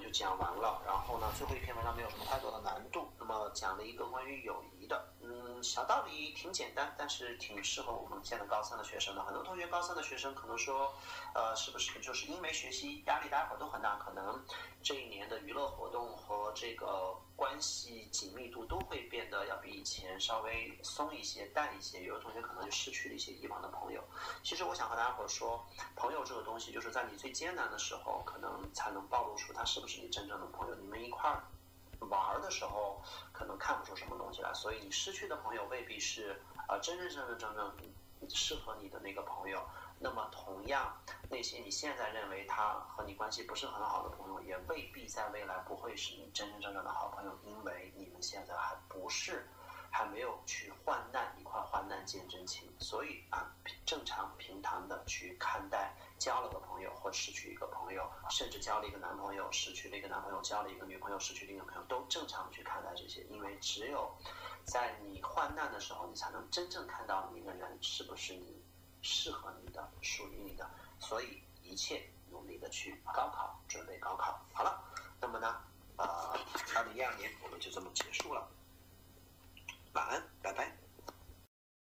就讲完了。然后呢，最后一篇文章没有什么太多的难度。那么讲了一个关于友谊的，嗯，小道理挺简单，但是挺适合我们现在高三的学生的。很多同学高三的学生可能说，呃，是不是就是因为学习压力大家伙都很大，可能这一年的娱乐活动和这个关系紧密度都会变得要比以前稍微松一些、淡一些。有的同学可能就失去了一些以往的朋友。其实我想和大家伙说，朋友这个东西，就是在你最艰难的时候，可能才能暴露出他是不是你真正的朋友。你们一块儿玩的时候，可能看不出什么东西来，所以你失去的朋友未必是啊真真正正正正适合你的那个朋友。那么同样，那些你现在认为他和你关系不是很好的朋友，也未必在未来不会是你真真正正的好朋友，因为你们现在还不是。还没有去患难，一块患难见真情，所以啊，正常平常的去看待交了个朋友或失去一个朋友，甚至交了一个男朋友，失去了一个男朋友，交了一个女朋友，失去另一个朋友，都正常去看待这些，因为只有在你患难的时候，你才能真正看到你的人是不是你适合你的，属于你的。所以一切努力的去高考，准备高考。好了，那么呢，呃，二零一二年我们就这么结束了。晚安。